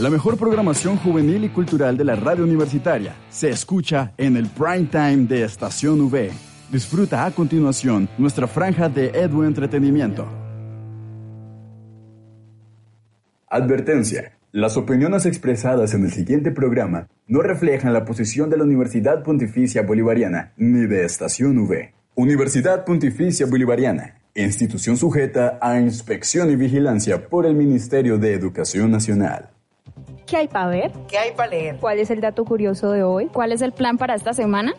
La mejor programación juvenil y cultural de la radio universitaria se escucha en el prime time de Estación V. Disfruta a continuación nuestra franja de Edu Entretenimiento. Advertencia. Las opiniones expresadas en el siguiente programa no reflejan la posición de la Universidad Pontificia Bolivariana ni de Estación V. Universidad Pontificia Bolivariana, institución sujeta a inspección y vigilancia por el Ministerio de Educación Nacional. ¿Qué hay para ver? ¿Qué hay para leer? ¿Cuál es el dato curioso de hoy? ¿Cuál es el plan para esta semana?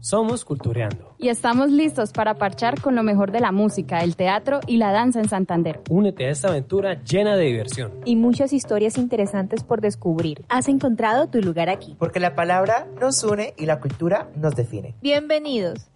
Somos Cultureando. Y estamos listos para parchar con lo mejor de la música, el teatro y la danza en Santander. Únete a esta aventura llena de diversión. Y muchas historias interesantes por descubrir. Has encontrado tu lugar aquí. Porque la palabra nos une y la cultura nos define. Bienvenidos.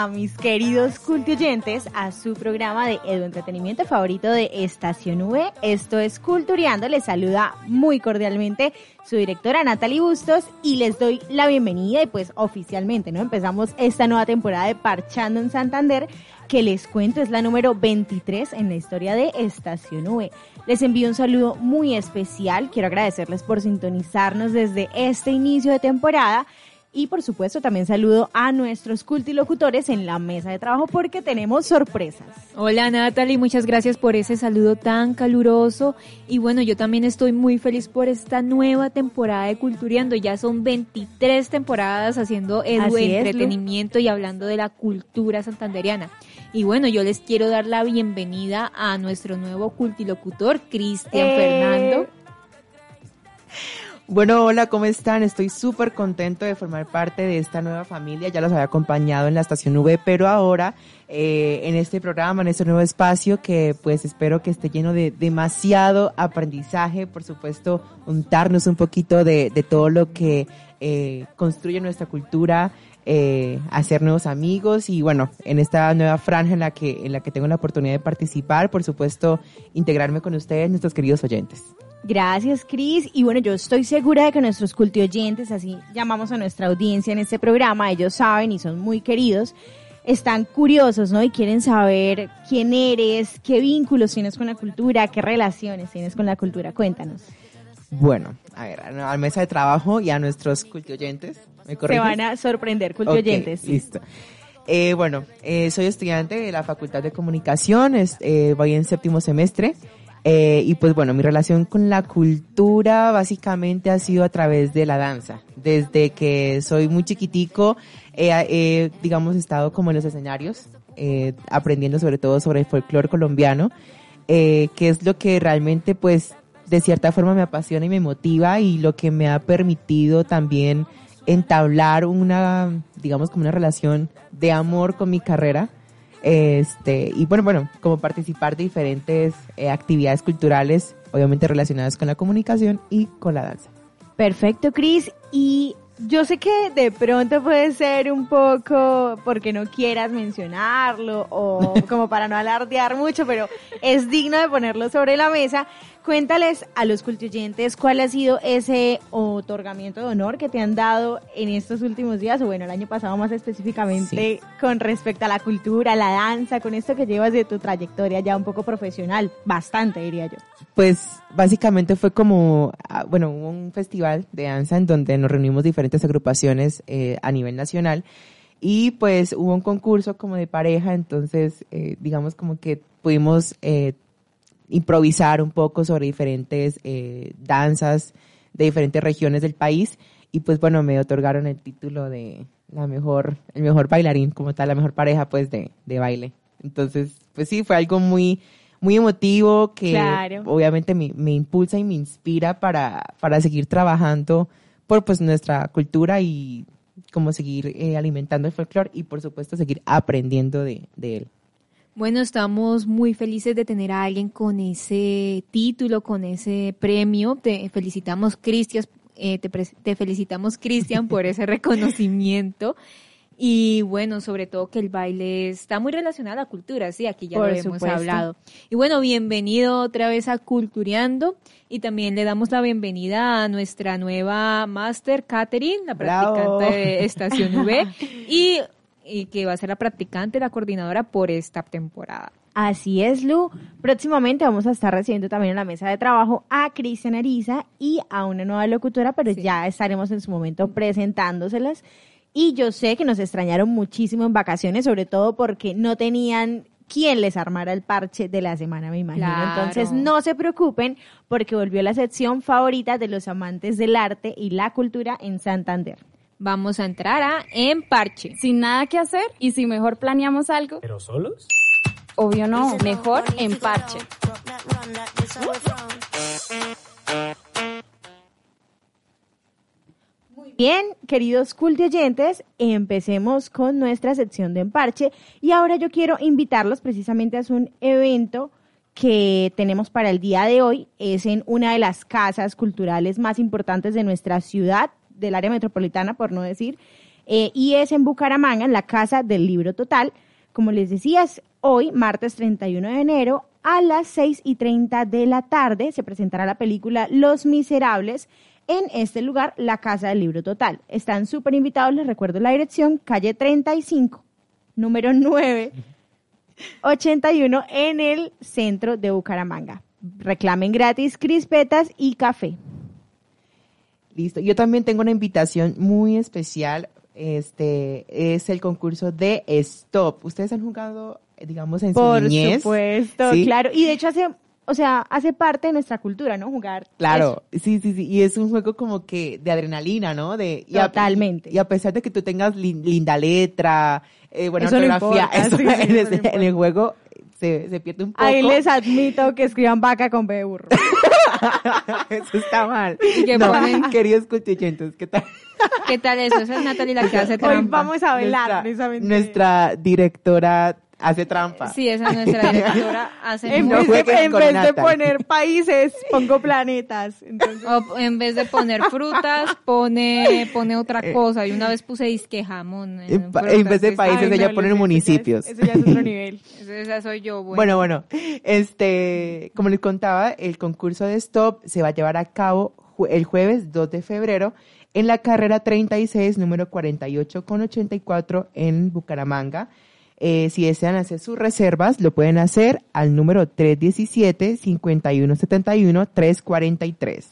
A mis queridos cultuyentes a su programa de edu entretenimiento favorito de Estación V. Esto es Cultureando. Les saluda muy cordialmente su directora Natalie Bustos y les doy la bienvenida y pues oficialmente, ¿no? Empezamos esta nueva temporada de Parchando en Santander que les cuento es la número 23 en la historia de Estación V. Les envío un saludo muy especial. Quiero agradecerles por sintonizarnos desde este inicio de temporada y por supuesto también saludo a nuestros cultilocutores en la mesa de trabajo porque tenemos sorpresas. Hola Natalie, muchas gracias por ese saludo tan caluroso. Y bueno, yo también estoy muy feliz por esta nueva temporada de Culturiando. Ya son 23 temporadas haciendo edu entretenimiento y hablando de la cultura santanderiana. Y bueno, yo les quiero dar la bienvenida a nuestro nuevo cultilocutor, Cristian eh, Fernando. Bueno, hola, ¿cómo están? Estoy súper contento de formar parte de esta nueva familia. Ya los había acompañado en la estación V, pero ahora eh, en este programa, en este nuevo espacio, que pues espero que esté lleno de demasiado aprendizaje, por supuesto, untarnos un poquito de, de todo lo que eh, construye nuestra cultura, eh, hacer nuevos amigos y bueno, en esta nueva franja en la que en la que tengo la oportunidad de participar, por supuesto, integrarme con ustedes, nuestros queridos oyentes. Gracias, Cris. Y bueno, yo estoy segura de que nuestros oyentes, así llamamos a nuestra audiencia en este programa, ellos saben y son muy queridos, están curiosos, ¿no? Y quieren saber quién eres, qué vínculos tienes con la cultura, qué relaciones tienes con la cultura. Cuéntanos. Bueno, a ver, a la mesa de trabajo y a nuestros cultioyentes. ¿me Se van a sorprender, cultioyentes. Okay, listo. Eh, bueno, eh, soy estudiante de la Facultad de Comunicaciones, eh, voy en séptimo semestre. Eh, y pues bueno, mi relación con la cultura básicamente ha sido a través de la danza. Desde que soy muy chiquitico, he, digamos, estado como en los escenarios, eh, aprendiendo sobre todo sobre el folclore colombiano, eh, que es lo que realmente pues de cierta forma me apasiona y me motiva y lo que me ha permitido también entablar una, digamos, como una relación de amor con mi carrera este, y bueno, bueno, como participar de diferentes eh, actividades culturales, obviamente relacionadas con la comunicación y con la danza. Perfecto, Cris. Y yo sé que de pronto puede ser un poco porque no quieras mencionarlo o como para no alardear mucho, pero es digno de ponerlo sobre la mesa. Cuéntales a los cultuyentes cuál ha sido ese otorgamiento de honor que te han dado en estos últimos días, o bueno, el año pasado más específicamente, con respecto a la cultura, la danza, con esto que llevas de tu trayectoria ya un poco profesional, bastante diría yo. Pues básicamente fue como, ah, bueno, hubo un festival de danza en donde nos reunimos diferentes agrupaciones eh, a nivel nacional y pues hubo un concurso como de pareja, entonces eh, digamos como que pudimos eh, improvisar un poco sobre diferentes eh, danzas de diferentes regiones del país y pues bueno, me otorgaron el título de la mejor, el mejor bailarín como tal, la mejor pareja pues de, de baile. Entonces, pues sí, fue algo muy, muy emotivo que obviamente me, me, impulsa y me inspira para, para seguir trabajando por pues nuestra cultura y como seguir eh, alimentando el folclore y por supuesto seguir aprendiendo de, de él. Bueno, estamos muy felices de tener a alguien con ese título, con ese premio. Te felicitamos, Cristian, eh, te, felicitamos, Cristian, por ese reconocimiento. Y bueno, sobre todo que el baile está muy relacionado a la cultura, sí, aquí ya lo hemos hablado. Y bueno, bienvenido otra vez a Cultureando y también le damos la bienvenida a nuestra nueva Master Catherine, la practicante de Estación V. y y que va a ser la practicante, la coordinadora por esta temporada. Así es, Lu. Próximamente vamos a estar recibiendo también en la mesa de trabajo a Cristian Ariza y a una nueva locutora, pero ya estaremos en su momento presentándoselas. Y yo sé que nos extrañaron muchísimo en vacaciones, sobre todo porque no tenían quien les armara el parche de la semana, me imagino. Entonces, no se preocupen porque volvió la sección favorita de los amantes del arte y la cultura en Santander vamos a entrar a En Parche. Sin nada que hacer y si mejor planeamos algo. ¿Pero solos? Obvio no, mejor en Parche. Muy bien, queridos culti oyentes, empecemos con nuestra sección de Emparche y ahora yo quiero invitarlos precisamente a un evento que tenemos para el día de hoy. Es en una de las casas culturales más importantes de nuestra ciudad, del área metropolitana, por no decir, eh, y es en Bucaramanga, en la Casa del Libro Total. Como les decía, es hoy, martes 31 de enero, a las 6 y 30 de la tarde, se presentará la película Los Miserables en este lugar, la Casa del Libro Total. Están súper invitados, les recuerdo la dirección, calle 35, número 9, 81, en el centro de Bucaramanga. Reclamen gratis crispetas y café. Listo. Yo también tengo una invitación muy especial. Este es el concurso de Stop. ¿Ustedes han jugado, digamos, en su Por niñez? supuesto, claro. Y de hecho hace o sea, hace parte de nuestra cultura, ¿no? Jugar. Claro, sí, sí, sí. Y es un juego como que de adrenalina, ¿no? De, Totalmente. Y a, pesar de que tú tengas linda letra, eh, buena ortografía, en, el juego se, se, pierde un poco. Ahí les admito que escriban vaca con B de burro. eso está mal. Y que ponen... Queridos constituyentes, ¿qué tal? ¿Qué tal eso? Esa es Natalie la que hace trampa. Hoy vamos a velar, nuestra, nuestra directora hace trampa. Sí, esa es nuestra directora. Hace en vez, de, en vez de, poner países, pongo planetas. Entonces... O en vez de poner frutas, pone, pone otra eh. cosa. Y una vez puse disque jamón. En, en vez de países, ella pone municipios. Eso ya, es, otro nivel. Esa soy yo. Bueno. bueno, este, como les contaba, el concurso de Stop se va a llevar a cabo el jueves 2 de febrero en la carrera 36, número 48 con 84 en Bucaramanga. Eh, si desean hacer sus reservas, lo pueden hacer al número 317-5171-343.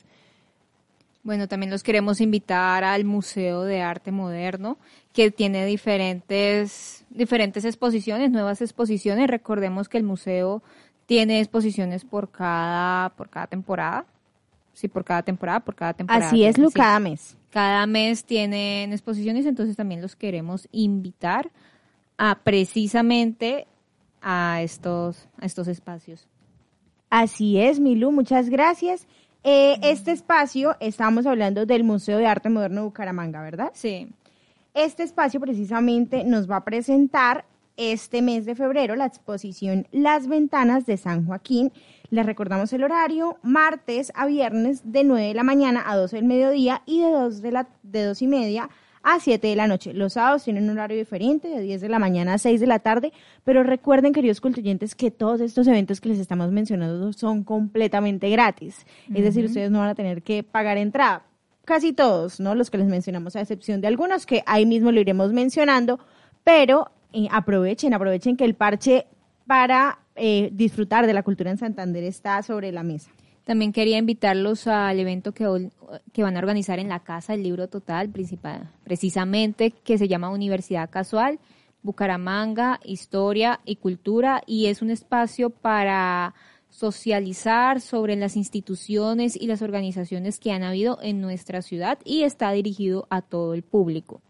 Bueno, también los queremos invitar al Museo de Arte Moderno, que tiene diferentes, diferentes exposiciones, nuevas exposiciones. Recordemos que el museo tiene exposiciones por cada, por cada temporada. Sí, por cada temporada, por cada temporada. Así es, Lu, cada mes. Cada mes tienen exposiciones, entonces también los queremos invitar a precisamente a estos, a estos espacios. Así es, Milu, muchas gracias. Eh, este espacio, estamos hablando del Museo de Arte Moderno de Bucaramanga, ¿verdad? Sí. Este espacio precisamente nos va a presentar este mes de febrero la exposición Las Ventanas de San Joaquín. Les recordamos el horario, martes a viernes de 9 de la mañana a 12 del mediodía y de 2, de la, de 2 y media a 7 de la noche. Los sábados tienen un horario diferente, de 10 de la mañana a 6 de la tarde, pero recuerden, queridos cultuyentes, que todos estos eventos que les estamos mencionando son completamente gratis. Es decir, ustedes no van a tener que pagar entrada. Casi todos, ¿no? Los que les mencionamos, a excepción de algunos que ahí mismo lo iremos mencionando, pero eh, aprovechen, aprovechen que el parche para eh, disfrutar de la cultura en Santander está sobre la mesa. También quería invitarlos al evento que, que van a organizar en la Casa del Libro Total, precisamente, que se llama Universidad Casual, Bucaramanga, Historia y Cultura, y es un espacio para socializar sobre las instituciones y las organizaciones que han habido en nuestra ciudad y está dirigido a todo el público.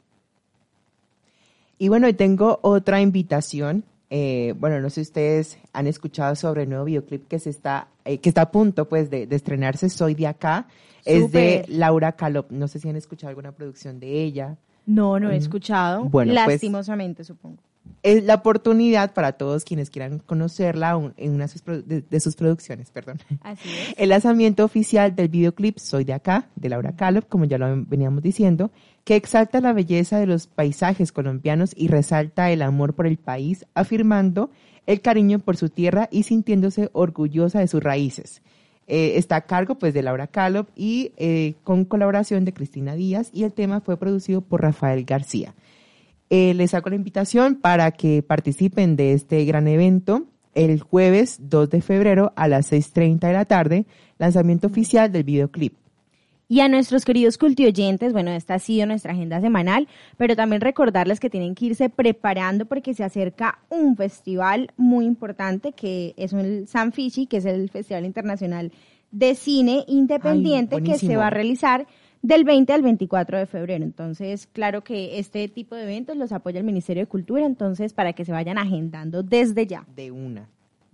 Y bueno, tengo otra invitación. Eh, bueno, no sé si ustedes han escuchado sobre el nuevo videoclip que se está, eh, que está a punto pues de, de estrenarse, Soy de acá. Es de. Laura Calop. No sé si han escuchado alguna producción de ella. No, no he Mm. escuchado. Bueno, pues- Lastimosamente, supongo. Es la oportunidad para todos quienes quieran conocerla en una de sus, producciones, perdón. Así es. El lanzamiento oficial del videoclip Soy de acá, de Laura Calop, como ya lo veníamos diciendo, que exalta la belleza de los paisajes colombianos y resalta el amor por el país, afirmando el cariño por su tierra y sintiéndose orgullosa de sus raíces. Eh, está a cargo pues de Laura Calop y eh, con colaboración de Cristina Díaz y el tema fue producido por Rafael García. Eh, les hago la invitación para que participen de este gran evento el jueves 2 de febrero a las 6.30 de la tarde, lanzamiento oficial del videoclip. Y a nuestros queridos cultioyentes, bueno, esta ha sido nuestra agenda semanal, pero también recordarles que tienen que irse preparando porque se acerca un festival muy importante que es el San Fishi, que es el Festival Internacional de Cine Independiente Ay, que se va a realizar del 20 al 24 de febrero. Entonces, claro que este tipo de eventos los apoya el Ministerio de Cultura, entonces para que se vayan agendando desde ya. De una.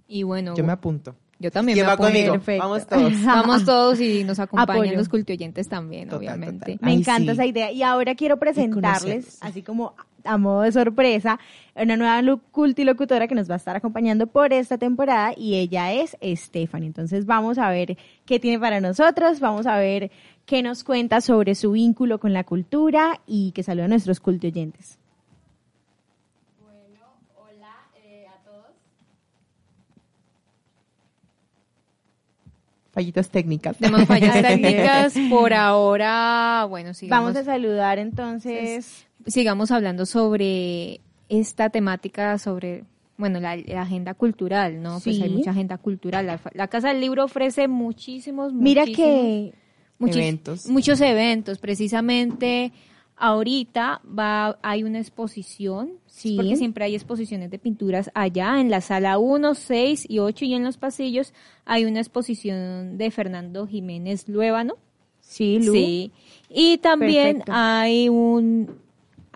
Y bueno, Yo me apunto. yo también ¿Quién me va apunto. conmigo? Perfecto. Vamos todos. Vamos todos y nos acompañan Apoyo. los cultioyentes también, Total, obviamente. total. Me Ay, encanta sí. esa idea. Y ahora quiero presentarles, así como a modo de sorpresa, una nueva cultilocutora que nos va a estar acompañando por esta temporada y ella es Stephanie. Entonces vamos a ver qué tiene para nosotros, vamos a ver qué nos cuenta sobre su vínculo con la cultura y que saluda a nuestros cultioyentes. Fallitas técnicas. Tenemos fallas técnicas. Por ahora, bueno, sigamos, Vamos a saludar entonces. sigamos hablando sobre esta temática, sobre, bueno, la, la agenda cultural, ¿no? Pues Sí. hay mucha agenda cultural. La, la Casa del Libro ofrece muchísimos, Mira que muchis- Eventos. Muchos eventos, precisamente. Ahorita va, hay una exposición, Sí. porque siempre hay exposiciones de pinturas allá en la sala 1, 6 y 8 y en los pasillos hay una exposición de Fernando Jiménez Luébano. sí, Lu. Sí. Y también Perfecto. hay un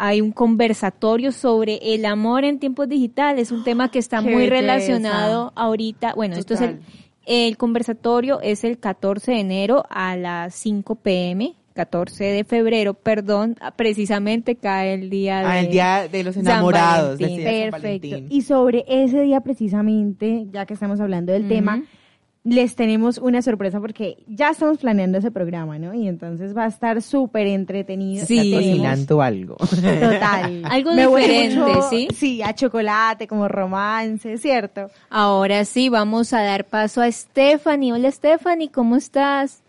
hay un conversatorio sobre el amor en tiempos digitales, un tema que está Qué muy belleza. relacionado ahorita. Bueno, esto es el. El conversatorio es el 14 de enero a las 5 pm, 14 de febrero, perdón, precisamente cae el día de Ah, el día de los San enamorados. Valentín. San Perfecto. Valentín. Y sobre ese día precisamente, ya que estamos hablando del tema, les tenemos una sorpresa porque ya estamos planeando ese programa, ¿no? Y entonces va a estar súper entretenido. Sí. Cocinando algo. Total. Algo Me diferente, mucho, ¿sí? Sí, a chocolate, como romance, ¿cierto? Ahora sí, vamos a dar paso a Stephanie. Hola Stephanie, ¿cómo estás?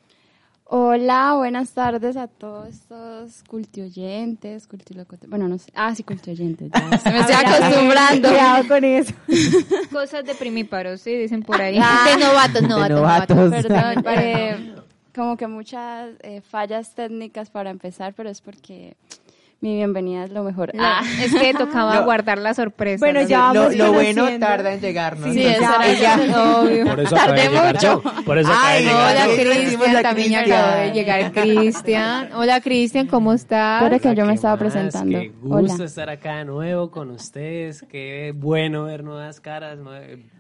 Hola, buenas tardes a todos estos cultioyentes, cultilocutores. Bueno, no sé. Ah, sí, cultioyentes. ya. Se me estoy acostumbrando. Cuidado con eso. Cosas de primíparos, sí, dicen por ahí. Ah. De novatos, novatos, novatos. novatos. Perdón, eh, como que muchas eh, fallas técnicas para empezar, pero es porque mi bienvenida es lo mejor. Ah. Es que tocaba No. guardar la sorpresa. Bueno, ¿no? ya lo, vamos lo bueno conociendo. tarda en llegar, ¿no? Sí, Sí, Entonces, eso era ella- Obvio. Por eso acaba de llegar mucho. yo. Por eso acaba de llegar Hola Cristian, también acabó de llegar Cristian. Hola Cristian, ¿cómo estás? Ahora que yo me ¿Qué estaba más? presentando. Qué gusto Hola. estar acá de nuevo con ustedes. Qué bueno ver nuevas caras,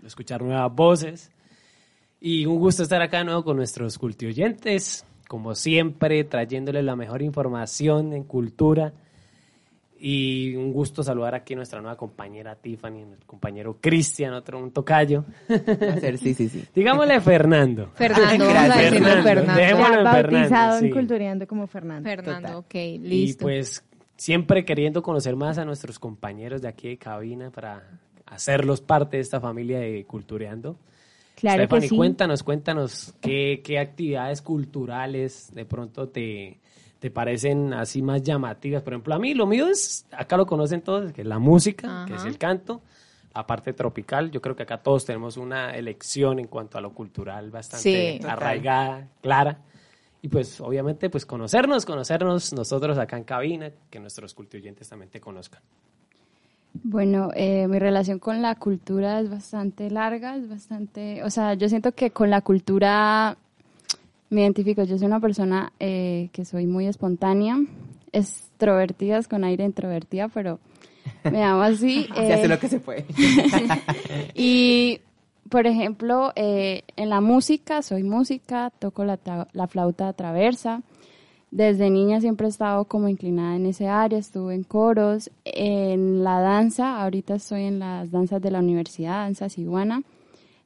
escuchar nuevas voces. Y un gusto estar acá de nuevo con nuestros cultioyentes. Como siempre, trayéndoles la mejor información en cultura. Y un gusto saludar aquí a nuestra nueva compañera Tiffany, el compañero Cristian, otro un tocayo. Hacer, sí, sí, sí. Digámosle Fernando. Fernando, vamos a Gracias. decirle Fernando, Fernando. dejémoslo Ya en Fernando, bautizado sí. en Cultureando como Fernando. Fernando, Total. ok, Y listo. pues siempre queriendo conocer más a nuestros compañeros de aquí de cabina para hacerlos parte de esta familia de Cultureando. Claro Stephanie, que sí. cuéntanos, cuéntanos qué, qué actividades culturales de pronto te, te parecen así más llamativas. Por ejemplo, a mí lo mío es, acá lo conocen todos, que es la música, que es el canto, la parte tropical. Yo creo que acá todos tenemos una elección en cuanto a lo cultural bastante Sí. arraigada, clara. Y pues obviamente pues conocernos, conocernos nosotros acá en cabina, que nuestros cultuyentes también te conozcan. Bueno, eh, mi relación con la cultura es bastante larga, es bastante, o sea, yo siento que con la cultura me identifico. Yo soy una persona eh, que soy muy espontánea, extrovertida, con aire introvertida, pero me amo así. Se eh, hace lo que se puede. y, por ejemplo, eh, en la música, soy música, toco la, la flauta traversa. Desde niña siempre he estado como inclinada en ese área, estuve en coros, en la danza, ahorita estoy en las danzas de la universidad, danza ciguana.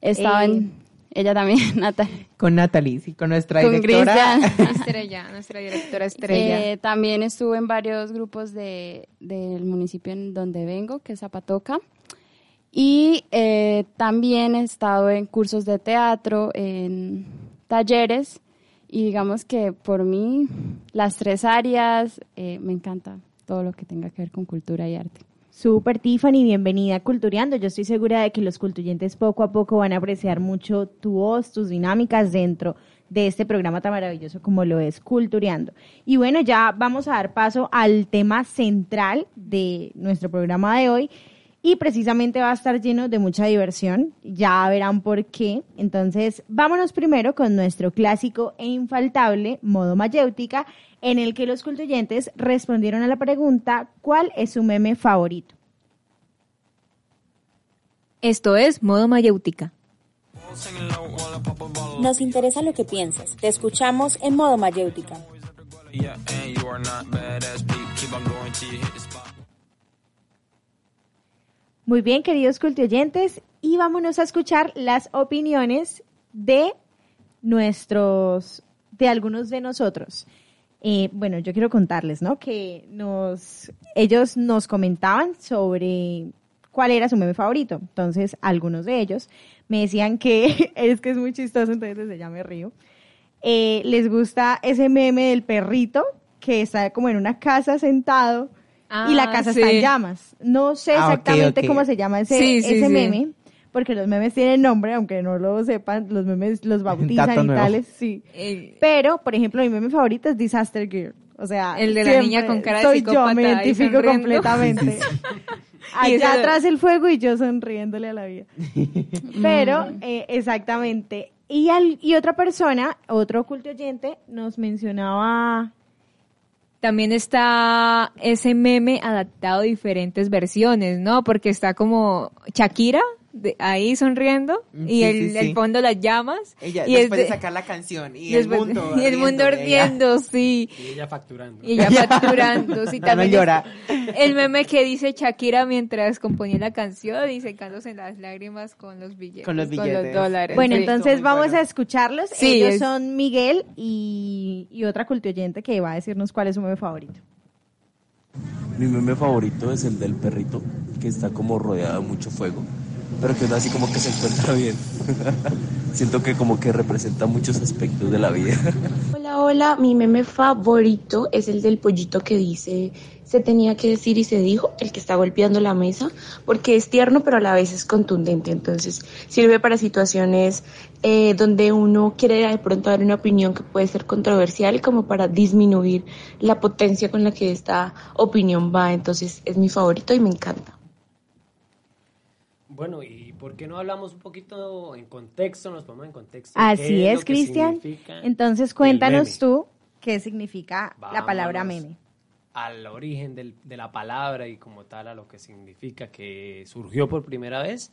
He estado Eh. en, ella también, Natalia. Con Natalie, sí, con nuestra Con directora. Cristian. Estrella, nuestra directora Estrella. Eh, también estuve en varios grupos de, del municipio en donde vengo, que es Zapatoca. Y eh, también he estado en cursos de teatro, en talleres. Y digamos que por mí, las tres áreas, eh, me encanta todo lo que tenga que ver con cultura y arte. Super Tiffany, bienvenida a Cultureando. Yo estoy segura de que los cultuyentes poco a poco van a apreciar mucho tu voz, tus dinámicas dentro de este programa tan maravilloso como lo es Cultureando. Y bueno, ya vamos a dar paso al tema central de nuestro programa de hoy y precisamente va a estar lleno de mucha diversión. Ya verán por qué. Entonces, vámonos primero con nuestro clásico e infaltable modo mayéutica, en el que los cultuyentes respondieron a la pregunta ¿cuál es su meme favorito? Esto es Modo Mayéutica. Nos interesa lo que piensas. Te escuchamos en modo mayéutica. Muy bien, queridos cultuyentes, y vámonos a escuchar las opiniones de nuestros, de algunos de nosotros. Eh, bueno, yo quiero contarles, ¿no? Que nos, ellos nos comentaban sobre cuál era su meme favorito. Entonces, algunos de ellos me decían que es que es muy chistoso, entonces desde ya me río. Eh, les gusta ese meme del perrito que está como en una casa sentado y la Ah, casa sí. está en llamas. No sé Ah, exactamente cómo se llama ese, Sí, sí, ese sí. meme, porque los memes tienen nombre, aunque no lo sepan, los memes los bautizan Dato y nuevo. tales, sí. Eh, Pero, por ejemplo, mi meme favorito es Disaster Girl. O sea, El de la niña con cara de soy yo, psicópata me ahí identifico sonriendo. completamente. Allá atrás el fuego y yo sonriéndole a la vida. Pero, Mm. eh, exactamente. Y, al- y otra persona, otro oculto oyente, nos mencionaba También está ese meme adaptado a diferentes versiones, ¿no? Porque está como Shakira de- ahí sonriendo Mm, y sí, el, sí, sí. el fondo las llamas. Ella, y después es de de- sacar la canción y después- el mundo y el mundo ardiendo sí. Y ella facturando. Y ella facturando, sí, No, no también llora. es- el meme que dice Shakira mientras componía la canción y secándose en las lágrimas con los billetes. Con los billetes. dólares. Bueno, sí. entonces vamos bueno. a escucharlos. Sí, Ellos es- son Miguel y, y otra cultoyente que va a decirnos cuál es su meme favorito. Mi meme favorito es el del perrito, que está como rodeado de mucho fuego, pero que es así como que se encuentra bien. Siento que como que representa muchos aspectos de la vida. Hola, hola, mi meme favorito es el del pollito que dice se tenía que decir y se dijo, el que está golpeando la mesa, porque es tierno pero a la vez es contundente, entonces sirve para situaciones eh, donde uno quiere de pronto dar una opinión que puede ser controversial como para disminuir la potencia con la que esta opinión va, entonces es mi favorito y me encanta. Bueno, ¿y por qué no hablamos un poquito en contexto? Nos ponemos en contexto. Así ¿Qué es, Cristian. Entonces cuéntanos tú qué significa la palabra meme. Al origen del- de la palabra y como tal a lo que significa, que surgió por primera vez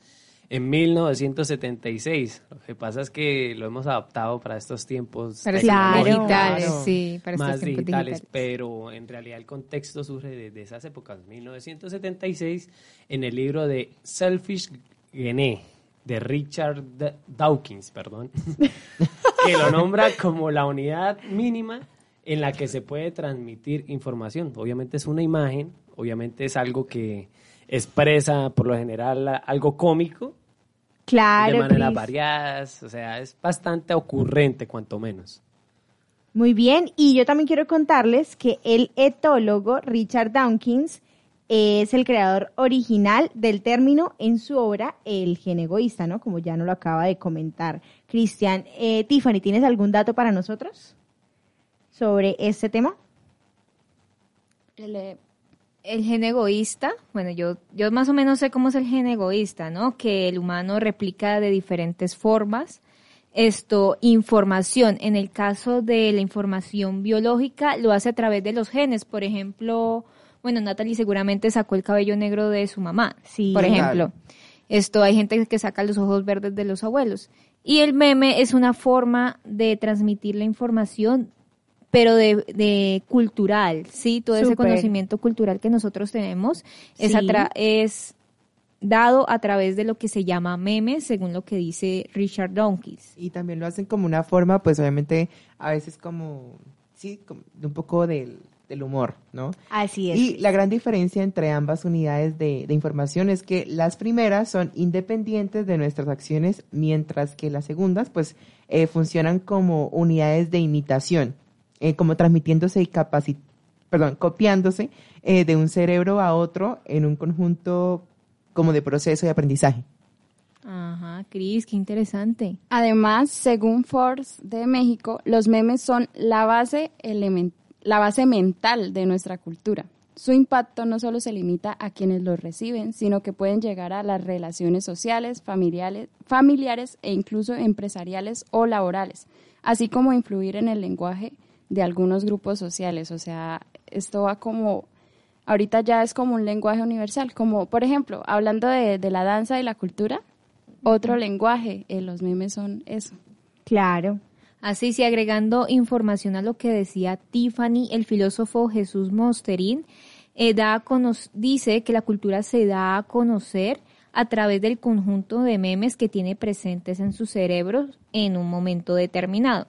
en 1976. Lo que pasa es que lo hemos adaptado para estos tiempos Para Claro. digitales, Claro. sí, para más estos digitales, digitales. pero en realidad el contexto surge desde esas épocas, 1976, en el libro de Selfish Gene de Richard D- Dawkins, perdón, que lo nombra como la unidad mínima en la que se puede transmitir información. Obviamente es una imagen, obviamente es algo que expresa por lo general algo cómico. Claro. De maneras variadas, o sea, es bastante ocurrente cuanto menos. Muy bien, y yo también quiero contarles que el etólogo Richard Dawkins es el creador original del término en su obra El gen egoísta, ¿no? Como ya nos lo acaba de comentar Cristian. Eh, Tiffany, ¿tienes algún dato para nosotros sobre este tema? El, eh, el gen egoísta, bueno, yo, yo más o menos sé cómo es el gen egoísta, ¿no? Que el humano replica de diferentes formas esto, información. En el caso de la información biológica, lo hace a través de los genes. Por ejemplo, bueno, Natalie seguramente sacó el cabello negro de su mamá, sí, por ejemplo. Esto, hay gente que saca los ojos verdes de los abuelos. Y el meme es una forma de transmitir la información, pero de, de cultural, ¿sí? Todo ese conocimiento cultural que nosotros tenemos es, es dado a través de lo que se llama meme, según lo que dice Richard Dawkins. Y también lo hacen como una forma, pues obviamente a veces como, sí, como un poco del del humor, ¿no? Así es. Y la gran diferencia entre ambas unidades de, información es que las primeras son independientes de nuestras acciones, mientras que las segundas, pues, eh, funcionan como unidades de imitación, eh, como transmitiéndose y capacit perdón, copiándose eh, de un cerebro a otro en un conjunto como de proceso de aprendizaje. Ajá, Cris, qué interesante. Además, según Forbes de México, los memes son la base elemental la base mental de nuestra cultura. Su impacto no solo se limita a quienes lo reciben, sino que pueden llegar a las relaciones sociales, familiares, familiares e incluso empresariales o laborales, así como influir en el lenguaje de algunos grupos sociales. O sea, esto va como, ahorita ya es como un lenguaje universal, como por ejemplo, hablando de, la danza y la cultura, otro lenguaje, eh, los memes son eso. Claro, Así, si agregando información a lo que decía Tiffany, el filósofo Jesús Mosterín, eh, da dice que la cultura se da a conocer a través del conjunto de memes que tiene presentes en su cerebro en un momento determinado.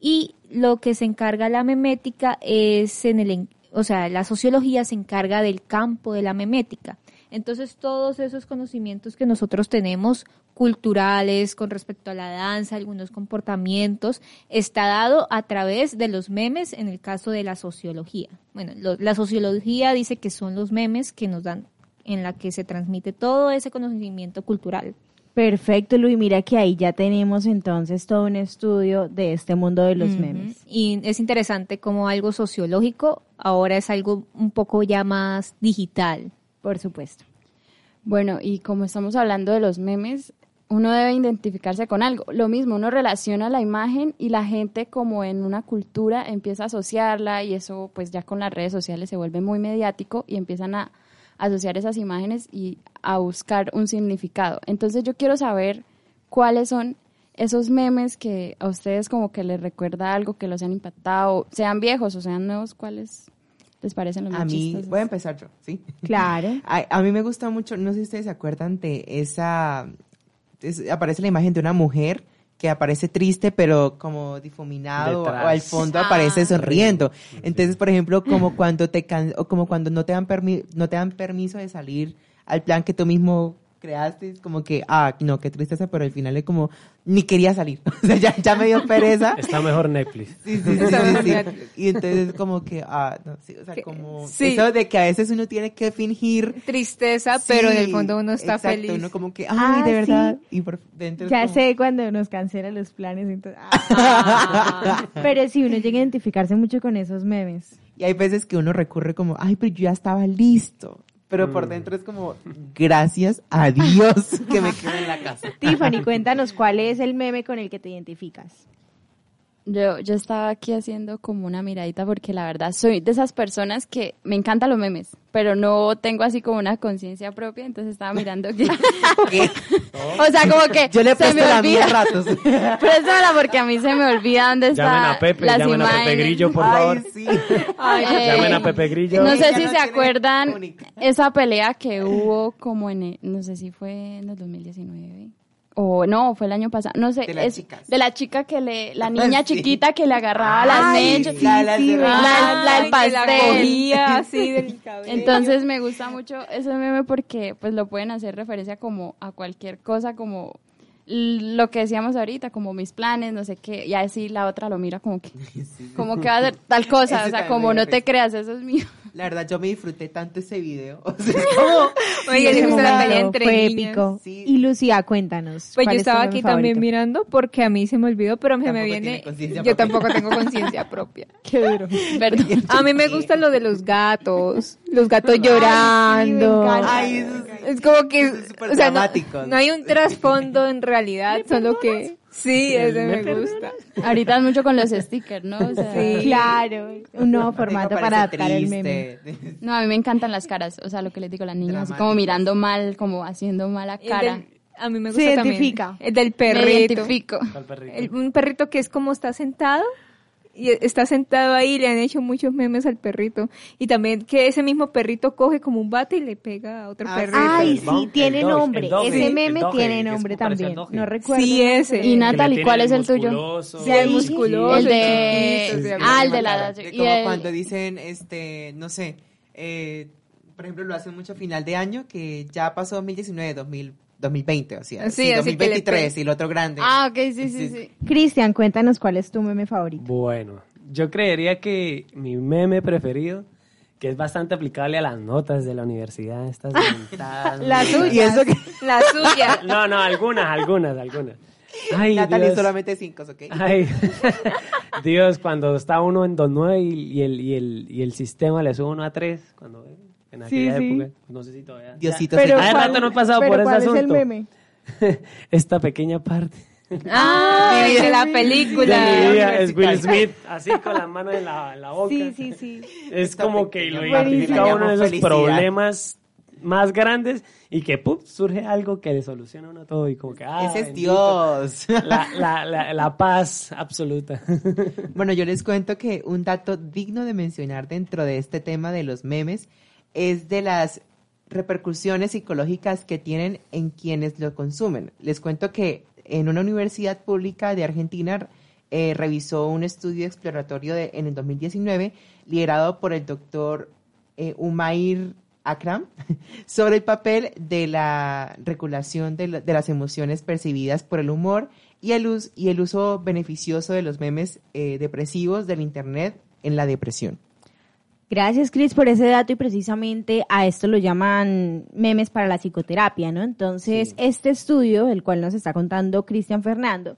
Y lo que se encarga la memética es en el, o sea, la sociología se encarga del campo de la memética. Entonces, todos esos conocimientos que nosotros tenemos culturales con respecto a la danza, algunos comportamientos, está dado a través de los memes en el caso de la sociología. Bueno, la sociología dice que son los memes que nos dan, en la que se transmite todo ese conocimiento cultural. Perfecto, Luis. Mira que ahí ya tenemos entonces todo un estudio de este mundo de los memes. Y es interesante como algo sociológico ahora es algo un poco ya más digital. Por supuesto. Bueno, y como estamos hablando de los memes, uno debe identificarse con algo. Lo mismo, uno relaciona la imagen y la gente como en una cultura empieza a asociarla y eso pues ya con las redes sociales se vuelve muy mediático y empiezan a asociar esas imágenes y a buscar un significado. Entonces yo quiero saber cuáles son esos memes que a ustedes como que les recuerda algo que los han impactado, sean viejos o sean nuevos, cuáles les parecen los A mí, voy a empezar yo, ¿sí? Claro. a, mí me gusta mucho, no sé si ustedes se acuerdan de esa aparece la imagen de una mujer que aparece triste pero como difuminado o al fondo aparece ah. sonriendo. Entonces, por ejemplo, como cuando te o como cuando no te dan no te dan permiso de salir al plan que tú mismo creaste, es como que, ah, no, qué tristeza, pero al final es como, ni quería salir. o sea, ya, ya me dio pereza. Está mejor Netflix. Sí, sí, sí. sí, Y entonces como que, ah, no, sí, o sea, como eso de que a veces uno tiene que fingir tristeza, pero en el fondo uno está exacto, feliz. uno como que, ay, de ah, verdad. Y por dentro Ya sé cuando nos cancelan los planes. Entonces, ah. pero sí, uno llega a identificarse mucho con esos memes. Y hay veces que uno recurre como, ay, pero yo ya estaba listo pero por mm. dentro es como, gracias a Dios que me quedo en la casa. Tiffany, cuéntanos cuál es el meme con el que te identificas. Yo, yo estaba aquí haciendo como una miradita porque la verdad soy de esas personas que me encantan los memes, pero no tengo así como una conciencia propia, entonces estaba mirando que... o sea, como que yo le se me olvida. ratos. Préstamela porque a mí se me olvida dónde está llamen a Pepe, llamen a Pepe Grillo, por favor. sí. llamen a Pepe Grillo. No sé si se acuerdan esa pelea que hubo como en, no sé si fue en el 2019 o no, fue el año pasado, no sé, De las es chicas. de la chica que le, la niña Sí. chiquita que le agarraba las mechas, sí, la- la sí, la, la del la pastel. cogía así del cabello. Entonces me gusta mucho ese meme porque pues lo pueden hacer referencia como a cualquier cosa, como lo que decíamos ahorita, como mis planes, no sé qué, y así la otra lo mira como que, como que va a hacer tal cosa, o sea, como no te creas, eso es mío. La verdad, yo me disfruté tanto ese video. O sea, como- Oye, entre fue niñas. épico. Sí. Y Lucía, cuéntanos. Pues ¿cuál yo estaba aquí favorito? también mirando porque a mí se me olvidó, pero se me Tampoco viene. tiene conciencia Yo tampoco tengo conciencia propia. Qué duro. Perdón. A mí me gusta lo de los gatos, los gatos Ay, sí, me llorando. Ay, eso es- es como que, es o sea, no hay un trasfondo en realidad, solo que sí, ese me gusta. Ahorita es mucho con los stickers, ¿no? O sea, Sí. Claro, un nuevo formato para adaptar el meme. No, a mí me encantan las caras, o sea, lo que les digo a las niñas, así como mirando mal, como haciendo mala cara. del- a mí me Se gusta también. identifica. El del Me perrito. identifico. Al perrito. El- un perrito que es como está sentado y está sentado ahí y le han hecho muchos memes al perrito y también que ese mismo perrito coge como un bate y le pega a otro Ah, perrito. Ay, sí, tiene Dog, nombre. Dog, Ese meme Dog, tiene nombre también. No recuerdo. Sí, ese. Y Natalie, ¿cuál es el tuyo? Sí, el musculoso, El el de- Ah, el de la... De y como el- cuando dicen, este, no sé, eh, por ejemplo, lo hacen mucho a final de año, que ya pasó 2019, 2000, 2020, o sea, Sí, sí, así que le 2023 pe- y el otro grande. Ah, ok, sí, sí, sí. Cristian, cuéntanos cuál es tu meme favorito. Bueno, yo creería que mi meme preferido, que es bastante aplicable a las notas de la universidad, estas sentadas. La. Y eso que La suya. No, no, algunas, algunas, algunas. Ay, Natalie Dios. solamente cinco, ¿ok? Ay, Dios, cuando está uno en 2.9 y, y el, y, el, y el sistema le sube uno a 3, cuando en aquella Sí, sí. época, no sé si todavía. Diosito. Pero Hace ¿cuál- rato no he pasado pero por ese ¿cuál es el asunto. meme? Esta pequeña parte Ah, de la de película. mi vida es Will Smith, así con las manos en la, en la boca. Sí, sí, sí. Es Esta como que lo identifica uno de esos felicidad. problemas más grandes y que ¡pum! surge algo que le soluciona a uno todo y como que ah, Ese es bendito. Dios. La, la, la, la paz absoluta. Bueno, yo les cuento que un dato digno de mencionar dentro de este tema de los memes es de las repercusiones psicológicas que tienen en quienes lo consumen. Les cuento que en una universidad pública de Argentina eh, revisó un estudio exploratorio de- en el 2019 liderado por el doctor eh, Umair Akram sobre el papel de la regulación de, la- de las emociones percibidas por el humor y el, y el uso beneficioso de los memes eh, depresivos del Internet en la depresión. Gracias, Cris, por ese dato y precisamente a esto lo llaman memes para la psicoterapia, ¿no? Entonces, este estudio, el cual nos está contando Cristian Fernando,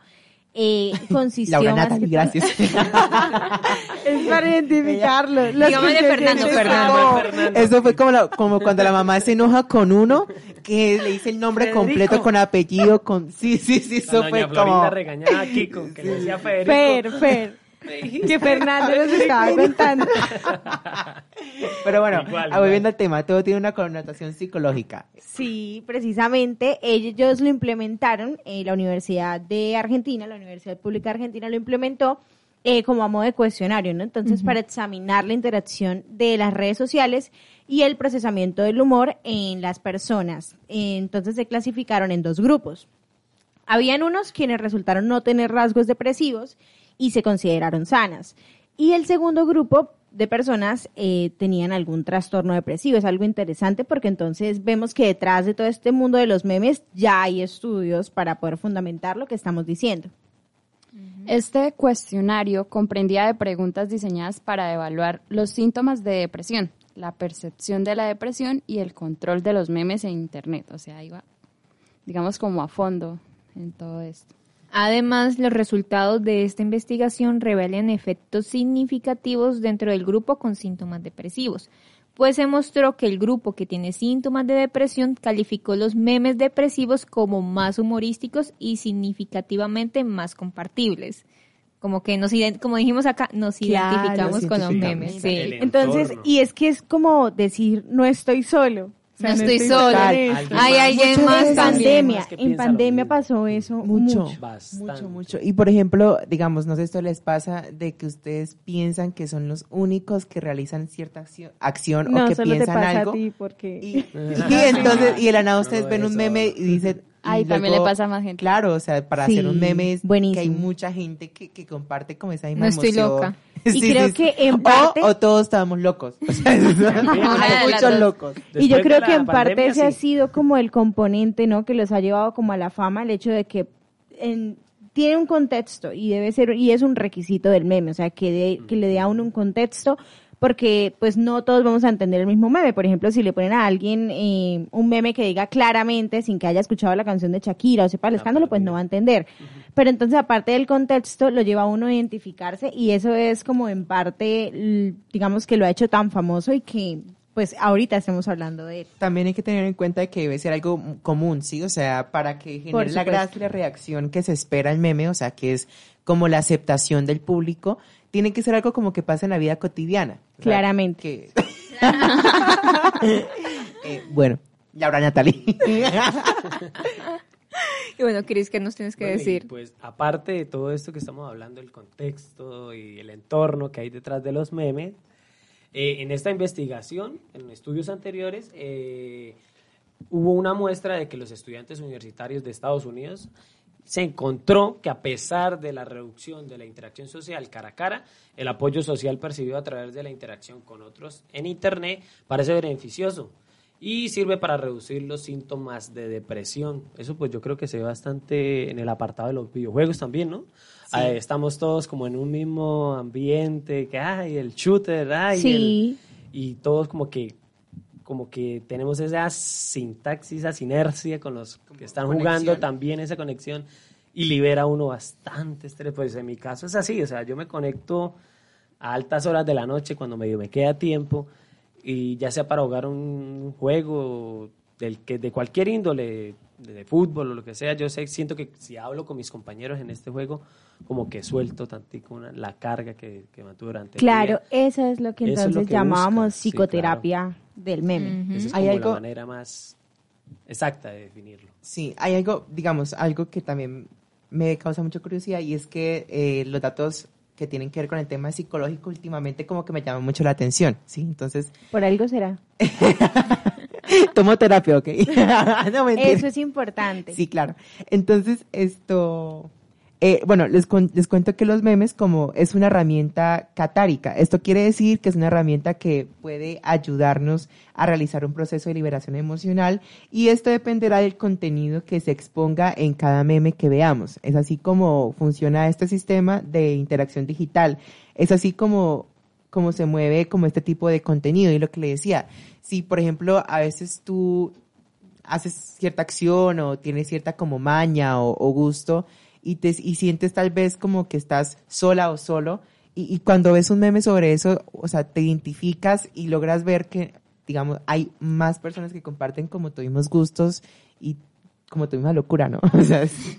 eh, consistió Laura más Natalie, que gracias. Es para identificarlo. Dígame de Fernando, Fernando. Eso fue como, la- como cuando la mamá se enoja con uno, que le dice el nombre Federico. completo con apellido, con... Sí, sí, sí, eso fue como... regañaba a Kiko, que le decía Federico. Fer, Fer. Que Fernando nos estaba contando. Pero bueno, Igual, ah, igual. volviendo al tema, todo tiene una connotación psicológica. Sí, precisamente ellos lo implementaron, eh, la Universidad de Argentina, la Universidad Pública de Argentina lo implementó eh, como a modo de cuestionario, ¿no? Entonces, para examinar la interacción de las redes sociales y el procesamiento del humor en las personas. Eh, Entonces, se clasificaron en dos grupos. Habían unos quienes resultaron no tener rasgos depresivos y se consideraron sanas. Y el segundo grupo de personas eh, tenían algún trastorno depresivo. Es algo interesante porque entonces vemos que detrás de todo este mundo de los memes ya hay estudios para poder fundamentar lo que estamos diciendo. Este cuestionario comprendía de preguntas diseñadas para evaluar los síntomas de depresión, la percepción de la depresión y el control de los memes en Internet. O sea, iba, digamos, como a fondo en todo esto. Además, los resultados de esta investigación revelan efectos significativos dentro del grupo con síntomas depresivos, pues se mostró que el grupo que tiene síntomas de depresión calificó los memes depresivos como más humorísticos y significativamente más compartibles. Como que nos ident- como dijimos acá, nos Claro, identificamos nos con los memes. Sí. Entonces, y es que es como decir, no estoy solo. O sea, No estoy sola. Hay más. alguien más pandemia, en pandemia pasó eso Mucho. mucho. Bastante. Mucho, mucho. Y por ejemplo, digamos, no sé, esto les pasa de que ustedes piensan que son los únicos que realizan cierta acción, acción o No, que solo te piensan pasa algo. a ti porque... Y, y entonces, y de la nada ustedes No, ven un meme y dicen, Ahí también le pasa a más gente. Claro, o sea, para hacer un meme es buenísimo. que hay mucha gente que, que comparte como esa misma No estoy emoción. loca. Y creo que en parte- O, todos estábamos locos. O sea, muchos locos. y yo creo que en parte pandemia, ese ha sido como el componente, ¿no? Que los ha llevado como a la fama, el hecho de que en- tiene un contexto y debe ser, y es un requisito del meme, o sea, que, de- que le dé a uno un contexto, porque pues no todos vamos a entender el mismo meme. Por ejemplo, si le ponen a alguien eh, un meme que diga claramente, sin que haya escuchado la canción de Shakira o sepa el escándalo, pues no va a entender. Pero entonces, aparte del contexto, lo lleva a uno a identificarse y eso es como en parte, digamos que lo ha hecho tan famoso y que pues ahorita estamos hablando de él. También hay que tener en cuenta que debe ser algo común, ¿sí? O sea, para que genere la gracia y la reacción que se espera el meme, o sea, que es como la aceptación del público, tiene que ser algo como que pasa en la vida cotidiana. Claramente. que- Eh, bueno, Laura Natalie. Y bueno, Cris, ¿qué nos tienes que Bueno, y decir? Pues aparte de todo esto que estamos hablando, el contexto y el entorno que hay detrás de los memes, eh, en esta investigación, en estudios anteriores, eh, hubo una muestra de que los estudiantes universitarios de Estados Unidos se encontró que a pesar de la reducción de la interacción social cara a cara, el apoyo social percibido a través de la interacción con otros en Internet parece beneficioso y sirve para reducir los síntomas de depresión. Eso pues yo creo que se ve bastante en el apartado de los videojuegos también, ¿no? Estamos todos como en un mismo ambiente, que ay, el shooter, ay, Sí. el- y todos como que como que tenemos esa sintaxis, esa sinergia con los que están jugando también esa conexión y libera uno bastante estrés. Pues en mi caso es así, o sea, yo me conecto a altas horas de la noche cuando medio me queda tiempo y ya sea para jugar un juego del que de cualquier índole, de, de fútbol o lo que sea, yo sé, siento que si hablo con mis compañeros en este juego, como que suelto tantico una- la carga que, que mantuve durante el Claro, día. eso es lo que entonces lo que llamábamos busca, sí, psicoterapia del meme. Esa es Hay como algo- la manera más exacta de definirlo. Sí, hay algo, digamos, algo que también me causa mucha curiosidad y es que eh, los datos que tienen que ver con el tema psicológico últimamente como que me llaman mucho la atención, ¿sí? Entonces, Por algo será. tomo terapia, ¿ok? no. Eso es importante. Sí, claro. Entonces, esto, eh, bueno, les, les cuento que los memes como es una herramienta catárica. Esto quiere decir que es una herramienta que puede ayudarnos a realizar un proceso de liberación emocional y esto dependerá del contenido que se exponga en cada meme que veamos. Es así como funciona este sistema de interacción digital. Es así como como se mueve como este tipo de contenido y lo que le decía, si por ejemplo a veces tú haces cierta acción o tienes cierta como maña o, o gusto y te y sientes tal vez como que estás sola o solo y, y cuando ves un meme sobre eso, o sea, te identificas y logras ver que, digamos, hay más personas que comparten como tus mismos gustos y como tu misma locura, ¿no? O sea, es-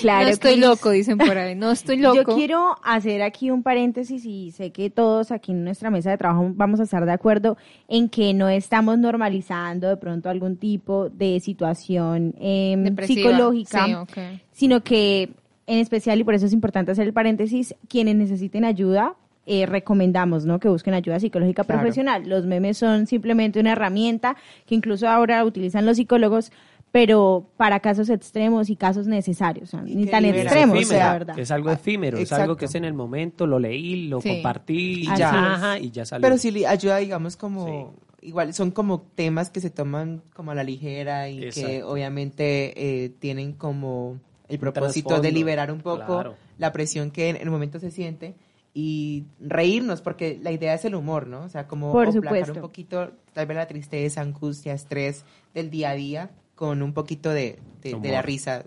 Claro, no estoy loco, dicen por ahí. No estoy loco. Yo quiero hacer aquí un paréntesis y sé que todos aquí en nuestra mesa de trabajo vamos a estar de acuerdo en que no estamos normalizando de pronto algún tipo de situación eh, Depresiva. psicológica, Sí, ok. sino que en especial, y por eso es importante hacer el paréntesis, quienes necesiten ayuda, eh, recomendamos ¿no? que busquen ayuda psicológica Claro. profesional. Los memes son simplemente una herramienta que incluso ahora utilizan los psicólogos, pero para casos extremos y casos necesarios, o sea, ni tan extremos, la verdad. Es algo efímero, es algo que es en el momento, lo leí, lo Sí. compartí y ya, ajá, y ya salió. Pero sí ayuda, digamos, como, igual, son como temas que se toman como a la ligera y que obviamente eh, tienen como el propósito de liberar un poco claro. la presión que en el momento se siente y reírnos, porque la idea es el humor, ¿no? O sea, como Por un poquito, tal vez la tristeza, angustia, estrés del día a día con un poquito de, de- la risa.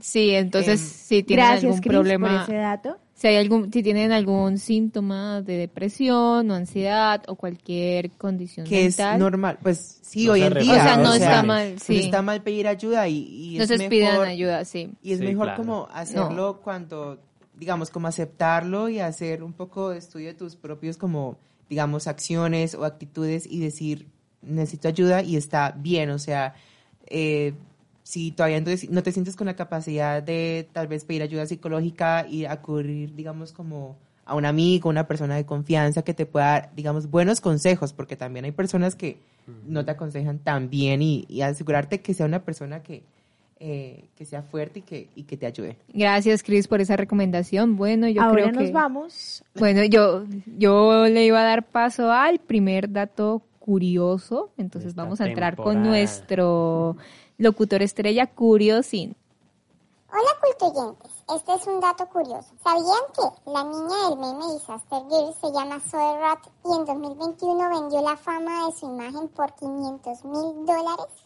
Sí, entonces Em, si tienen Gracias, algún problema, por ese dato. si hay algún, si tienen algún síntoma de depresión o ansiedad o cualquier condición que es normal, pues sí, No hoy en día. O sea, no sea, está mal, no está mal pedir ayuda y, y no es se pidan mejor- ayuda, sí. Y es Sí, mejor claro. como hacerlo cuando, digamos, como aceptarlo y hacer un poco de estudio de tus propios, como, digamos, acciones o actitudes y decir, necesito ayuda y está bien, o sea, eh, si todavía no te, no te sientes con la capacidad de tal vez pedir ayuda psicológica y acudir, digamos, como a un amigo, una persona de confianza que te pueda dar, digamos, buenos consejos, porque también hay personas que no te aconsejan tan bien y, y asegurarte que sea una persona que, eh, que sea fuerte y que, y que te ayude. Gracias, Cris, por esa recomendación. Bueno, yo Ahora creo que... nos vamos. Bueno, yo, yo le iba a dar paso al primer dato curioso, entonces Esta vamos a entrar con nuestro locutor estrella Curiosin. Hola cultoyentes, este es un dato curioso. ¿Sabían que la niña del meme Disaster Girl se llama Zoe Rat y en 2021 vendió la fama de su imagen por 500 mil dólares?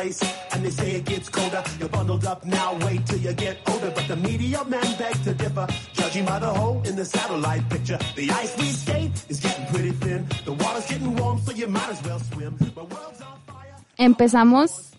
place, and they say it gets colder. You're bundled up now, wait till you get older. But the media men beg to differ, judging by the hole in the satellite picture. The ice we skate is getting pretty thin. The water's getting warm, so you might as well swim. My world's on fire. Empezamos,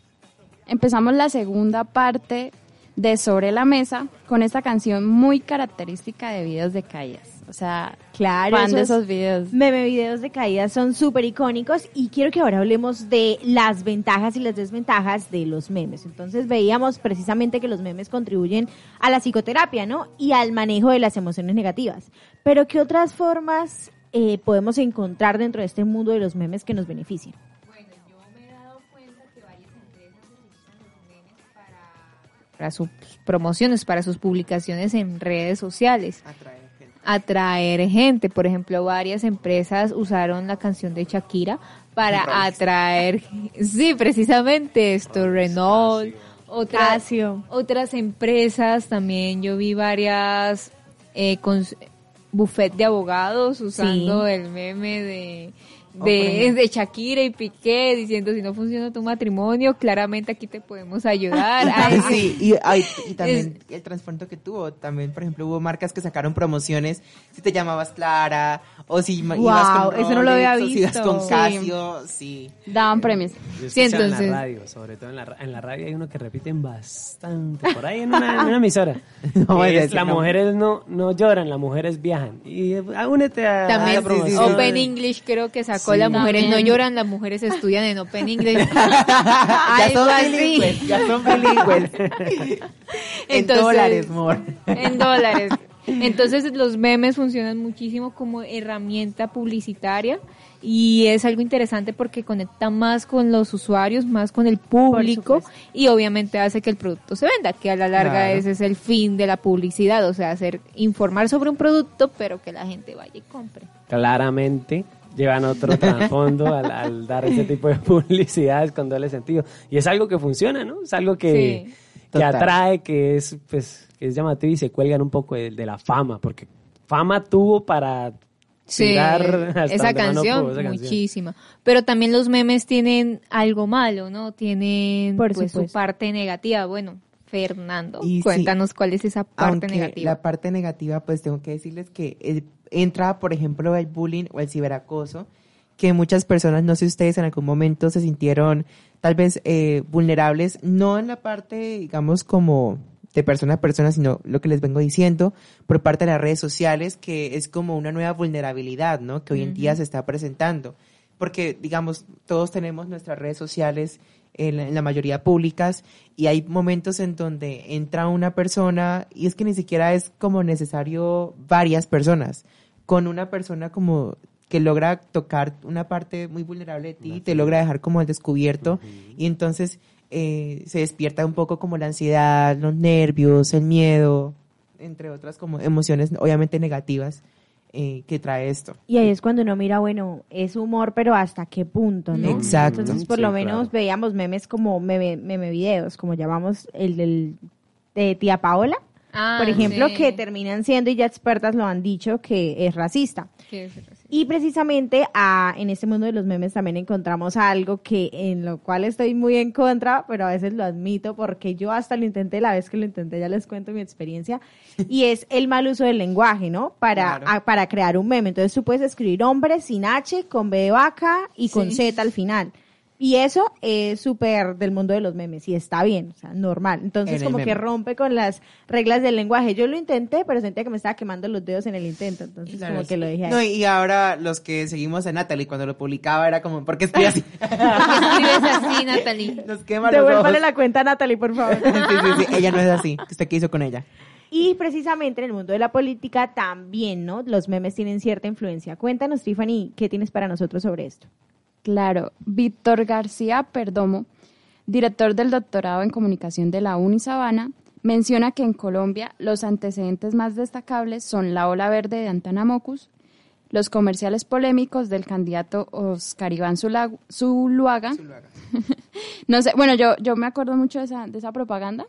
empezamos la segunda parte de Sobre la Mesa con esta canción muy característica de videos de caídas. O sea, Claro, fan de esos esos videos. Meme videos de caídas son súper icónicos y quiero que ahora hablemos de las ventajas y las desventajas de los memes. Entonces veíamos precisamente que los memes contribuyen a la psicoterapia, ¿no? Y al manejo de las emociones negativas. Pero ¿qué otras formas eh, podemos encontrar dentro de este mundo de los memes que nos beneficien? para sus promociones, para sus publicaciones en redes sociales. Atraer gente. Por ejemplo, varias empresas usaron la canción de Shakira para atraer, sí, precisamente esto, Renault, otras, otras empresas también. Yo vi varias eh, con buffet de abogados usando Sí. el meme de de, de Shakira y Piqué diciendo si no funciona tu matrimonio, claramente aquí te podemos ayudar. Ay, sí, y, ay, y también el trasfondo que tuvo. También, por ejemplo, hubo marcas que sacaron promociones. Si te llamabas Clara, o si ma- ibas Wow, con eso no lo había Rolex, o si ibas visto. con Sí. Casio, sí. Daban premios. Yo Sí, entonces- en la radio, sobre todo en la, en la radio hay uno que repiten bastante, por ahí en una, en una emisora. No, Que es es, las no. mujeres no, no lloran, las mujeres viajan. Y eh, únete a, a la También promoción. Open English creo que sacó Sí. las mujeres no lloran, las mujeres estudian en Open English. ya son bilingües, ya son bilingües. en Entonces- dólares, amor. en dólares. Entonces los memes funcionan muchísimo como herramienta publicitaria y es algo interesante porque conecta más con los usuarios, más con el público y obviamente hace que el producto se venda, que a la larga Claro. ese es el fin de la publicidad, o sea, hacer informar sobre un producto pero que la gente vaya y compre. Claramente llevan otro trasfondo al, al dar ese tipo de publicidades con doble sentido. Y es algo que funciona, ¿no? Es algo que, Sí. que atrae, que es, pues, que es llamativo y se cuelgan un poco de, de la fama, porque fama tuvo para Sí, tirar hasta esa canción, pudo, esa canción. muchísima. Pero también los memes tienen algo malo, ¿no? Tienen Por pues, su parte negativa. Bueno, Fernando, Y sí, cuéntanos cuál es esa parte negativa. la parte negativa, pues tengo que decirles que eh, entra, por ejemplo, el bullying o el ciberacoso, que muchas personas, no sé ustedes, en algún momento se sintieron tal vez eh, vulnerables, no en la parte, digamos, como de persona a persona, sino lo que les vengo diciendo por parte de las redes sociales, que es como una nueva vulnerabilidad, ¿no? Que hoy en día se está presentando. Porque, digamos, todos tenemos nuestras redes sociales, en la, mayoría públicas, y hay momentos en donde entra una persona, y es que ni siquiera es como necesario varias personas. Con una persona como que logra tocar una parte muy vulnerable de ti, te logra dejar como al descubierto, y entonces eh, se despierta un poco como la ansiedad, los nervios, el miedo, entre otras como emociones obviamente negativas. Eh, que trae esto. Y ahí es cuando uno mira, bueno, es humor, pero ¿hasta qué punto, no? Exacto. Entonces, por Sí, lo menos claro. veíamos memes como meme, meme videos, como llamamos el del de tía Paola, Ah, por ejemplo, sí. que terminan siendo, y ya expertas lo han dicho, que es racista. Que es así. Y precisamente ah, en este mundo de los memes también encontramos algo que en lo cual estoy muy en contra, pero a veces lo admito porque yo hasta lo intenté, la vez que lo intenté ya les cuento mi experiencia, y es el mal uso del lenguaje, ¿no? Para, Claro. ah, para crear un meme. Entonces tú puedes escribir hombre sin H, con B de vaca y con Sí. Z al final. Y eso es súper del mundo de los memes y está bien, o sea, normal. Entonces En como que rompe con las reglas del lenguaje. Yo lo intenté, pero sentía que me estaba quemando los dedos en el intento, entonces Claro, como que lo dejé ahí. No, y ahora los que seguimos a Natalie, cuando lo publicaba era como, ¿por qué estoy así? Escribes así, Natalie. Nos quema los Devuélvale ojos. la cuenta a Natalie, por favor. Sí, sí, sí, ella no es así. ¿Usted qué hizo con ella? Y precisamente en el mundo de la política también, ¿no? Los memes tienen cierta influencia. Cuéntanos, Tiffany, ¿qué tienes para nosotros sobre esto? Claro, Víctor García Perdomo, director del doctorado en comunicación de la Unisabana, menciona que en Colombia los antecedentes más destacables son la ola verde de Antanamocus, los comerciales polémicos del candidato Oscar Iván Zula- Zuluaga. No sé, bueno, yo, yo me acuerdo mucho de esa, de esa propaganda.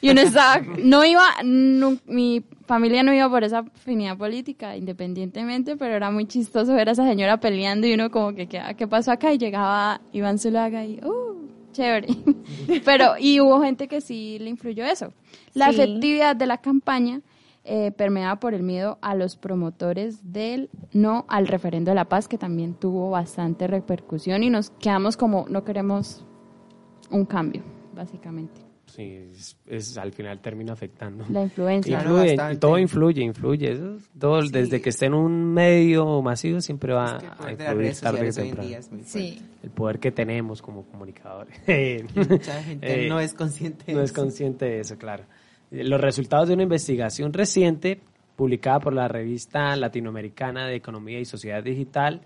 Y uno estaba, no iba, mi familia no iba por esa afinidad política, independientemente, pero era muy chistoso ver a esa señora peleando y uno como que, ¿qué, qué pasó acá? Y llegaba Iván Zulaga y, uh, chévere. Pero, y hubo gente que sí le influyó eso. La Sí. efectividad de la campaña eh, permeada por el miedo a los promotores del no al referendo de la paz, que también tuvo bastante repercusión y nos quedamos como, no queremos un cambio, básicamente. Sí, es, es- al final termina afectando. La influencia. Claro, Influye, y todo influye, influye. Eso, es- todo, Sí. Desde que esté en un medio masivo siempre va Es que a influir redes tarde que sociales hoy en temprano. día es muy Sí. El poder que tenemos como comunicadores. Mucha gente Eh, no es consciente de no es eso. consciente de eso, claro. Los resultados de una investigación reciente publicada por la revista latinoamericana de Economía y Sociedad Digital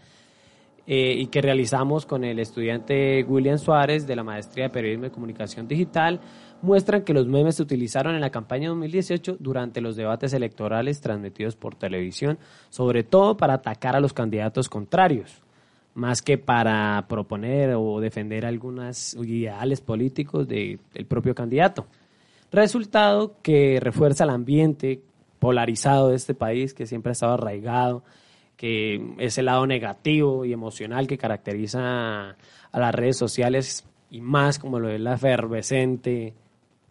eh, y que realizamos con el estudiante William Suárez de la Maestría de Periodismo y Comunicación Digital muestran que los memes se utilizaron en la campaña 2018 durante los debates electorales transmitidos por televisión, sobre todo para atacar a los candidatos contrarios más que para proponer o defender algunos ideales políticos de- del propio candidato. Resultado que refuerza el ambiente polarizado de este país, que siempre ha estado arraigado, que es el lado negativo y emocional que caracteriza a las redes sociales y más como lo es la efervescente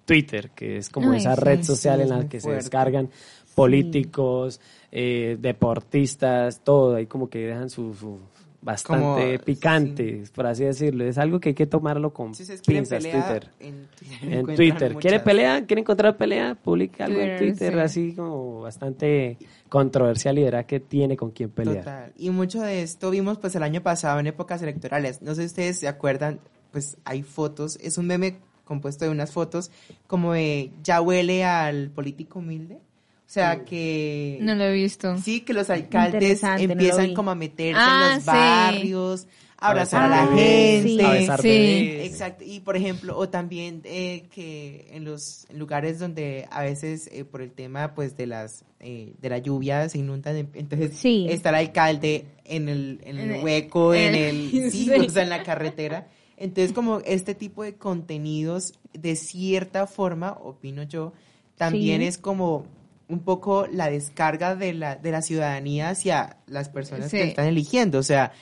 Twitter, que es como Ay, esa sí, red social en la que se descargan políticos, eh, deportistas, todo, ahí como que dejan su, su bastante Como, picante, por así decirlo. Es algo que hay que tomarlo con Si pinzas, Twitter. en Twitter, En encuentran Twitter. ¿Quiere pelea? ¿Quiere encontrar pelea? Publica algo en Twitter, Twitter sí. así como bastante controversial y verá que tiene con quién pelear. Total. Y mucho de esto vimos pues el año pasado en épocas electorales. No sé si ustedes se acuerdan, pues hay fotos, es un meme compuesto de unas fotos como de ya huele al político humilde. O sea que No lo he visto. sí que los alcaldes Interesante, no lo empiezan como a meterse Ah, en los sí. barrios, a abrazar a la bebés, gente. a besar Sí. bebés. Exacto, y por ejemplo, o también eh, que en los lugares donde a veces eh, por el tema pues de las eh, de la lluvia se inundan, em- entonces Sí. está el alcalde en el, en el En el- hueco, en en- el, sí, sí. o sea, en la carretera. Entonces como este tipo de contenidos, de cierta forma, opino yo, también Sí. es como un poco la descarga de la, de la ciudadanía hacia las personas que están eligiendo. O sea,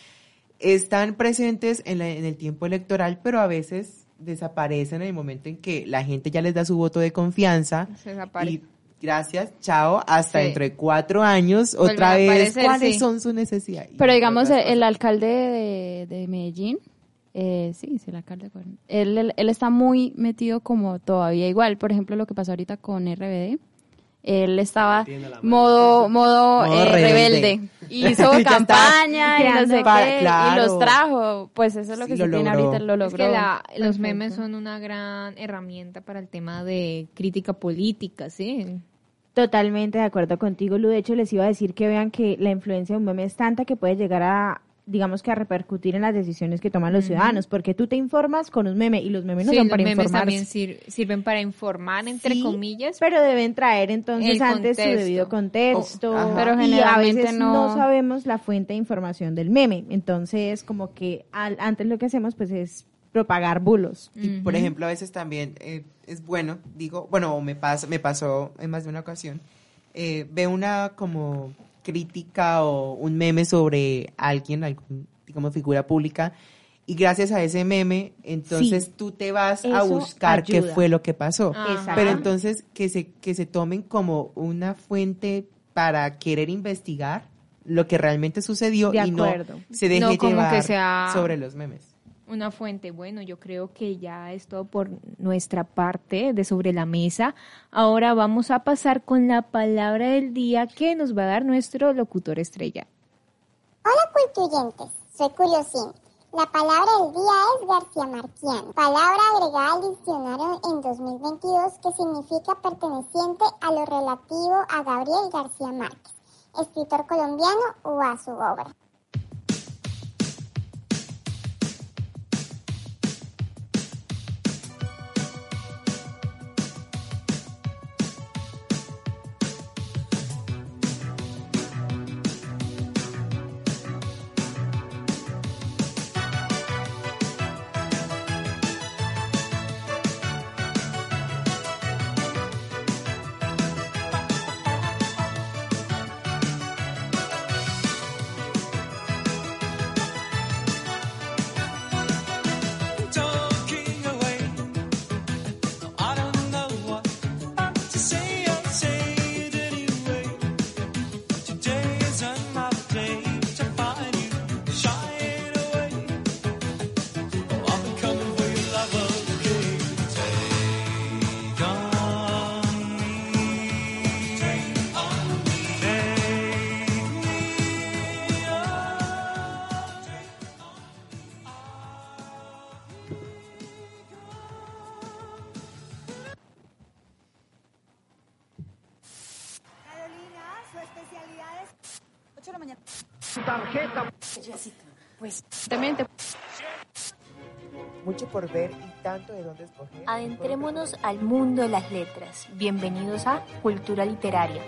están presentes en, la- en el tiempo electoral, pero a veces desaparecen en el momento en que la gente ya les da su voto de confianza Se y gracias, chao, hasta Sí. dentro de cuatro años, Vuelven otra vez, aparecer, ¿cuáles sí. son sus necesidades? Pero digamos, el, alcalde de, de Medellín, eh, sí, sí, el alcalde, bueno, él, él, él está muy metido como todavía igual. Por ejemplo, lo que pasó ahorita con RBD. Él estaba la modo, modo, Modo eh, rebelde. rebelde. Y hizo campaña y no sé qué. Claro. Y los trajo. Pues eso es lo Sí, que lo sí tiene logró. ahorita, lo logró. Es que la- los memes son una gran herramienta para el tema de crítica política, sí. Totalmente de acuerdo contigo, Lu. De hecho, les iba a decir que vean que la influencia de un meme es tanta que puede llegar a digamos que a repercutir en las decisiones que toman los ciudadanos, porque tú te informas con un meme y los memes no Sí, son los para memes informar. también sir- sirven para informar, entre Sí, comillas. Pero deben traer entonces antes su debido contexto. Oh. Pero y a veces no- no sabemos la fuente de información del meme. Entonces, como que al- antes lo que hacemos pues es propagar bulos. Y, por ejemplo, a veces también eh, es bueno, digo, bueno, me, pasa, me pasó en más de una ocasión, eh, veo una como crítica o un meme sobre alguien, algún, digamos, figura pública, y gracias a ese meme, entonces Sí. tú te vas a buscar qué fue lo que pasó. Ajá. Pero entonces que se, que se tomen como una fuente para querer investigar lo que realmente sucedió De y no se deje No como que llevar sea- sobre los memes. Una fuente, bueno, yo creo que ya es todo por nuestra parte de sobre la mesa. Ahora vamos a pasar con la palabra del día que nos va a dar nuestro locutor estrella. Hola cultuyentes, soy Curiosín. La palabra del día es García Marquiano, palabra agregada al diccionario en 2022 que significa perteneciente a lo relativo a Gabriel García Márquez, escritor colombiano o a su obra. Por ver y tanto de dónde escoger. Adentrémonos al mundo de las letras. Bienvenidos a Cultura Literaria.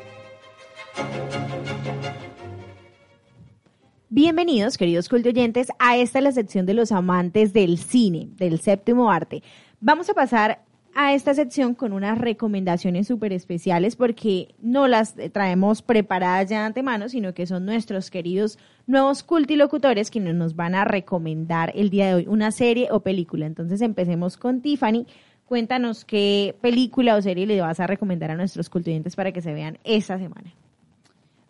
Bienvenidos, queridos cultoyentes, a esta la sección de los amantes del cine, del séptimo arte. Vamos a pasar a esta sección con unas recomendaciones súper especiales porque no las traemos preparadas ya de antemano, sino que son nuestros queridos nuevos cultilocutores quienes nos van a recomendar el día de hoy una serie o película. Entonces empecemos con Tiffany. Cuéntanos qué película o serie le vas a recomendar a nuestros cultoyentes para que se vean esta semana.